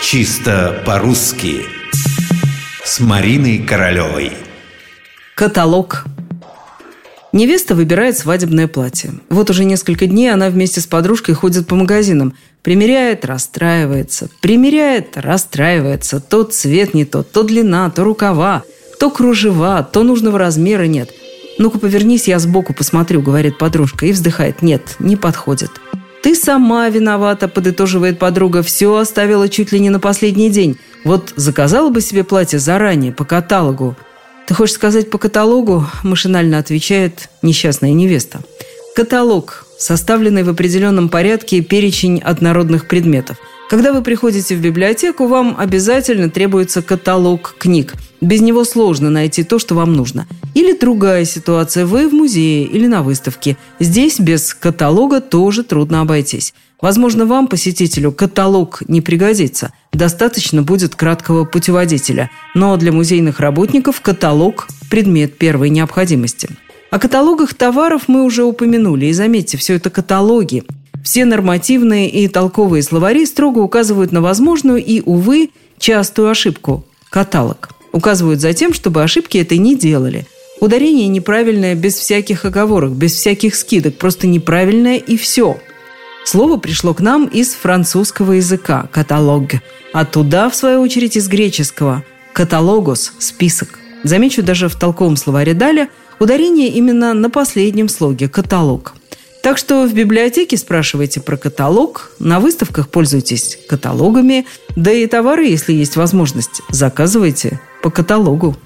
Чисто по-русски С Мариной Королевой Каталог Невеста выбирает свадебное платье. Вот уже несколько дней она вместе с подружкой ходит по магазинам. Примеряет, расстраивается. Примеряет, расстраивается. То цвет не тот, то длина, то рукава, то кружева, то нужного размера нет. «Ну-ка, повернись, я сбоку посмотрю», — говорит подружка, и вздыхает. «Нет, не подходит». «Ты сама виновата», – подытоживает подруга. «Все оставила чуть ли не на последний день. Вот заказала бы себе платье заранее, по каталогу». «Ты хочешь сказать по каталогу?» – машинально отвечает несчастная невеста. Каталог, составленный в определенном порядке перечень однородных предметов. Когда вы приходите в библиотеку, вам обязательно требуется каталог книг. Без него сложно найти то, что вам нужно. Или другая ситуация. Вы в музее или на выставке. Здесь без каталога тоже трудно обойтись. Возможно, вам, посетителю, каталог не пригодится. Достаточно будет краткого путеводителя. Но для музейных работников каталог – предмет первой необходимости. О каталогах товаров мы уже упомянули. И заметьте, все это каталоги. Все нормативные и толковые словари строго указывают на возможную и, увы, частую ошибку – каталог. Указывают за тем, чтобы ошибки это не делали. Ударение неправильное без всяких оговорок, без всяких скидок, просто неправильное и все. Слово пришло к нам из французского языка – каталог, а туда, в свою очередь, из греческого – каталогос – список. Замечу, даже в толковом словаре Даля ударение именно на последнем слоге – каталог. Так что в библиотеке спрашивайте про каталог, на выставках пользуйтесь каталогами, да и товары, если есть возможность, заказывайте по каталогу.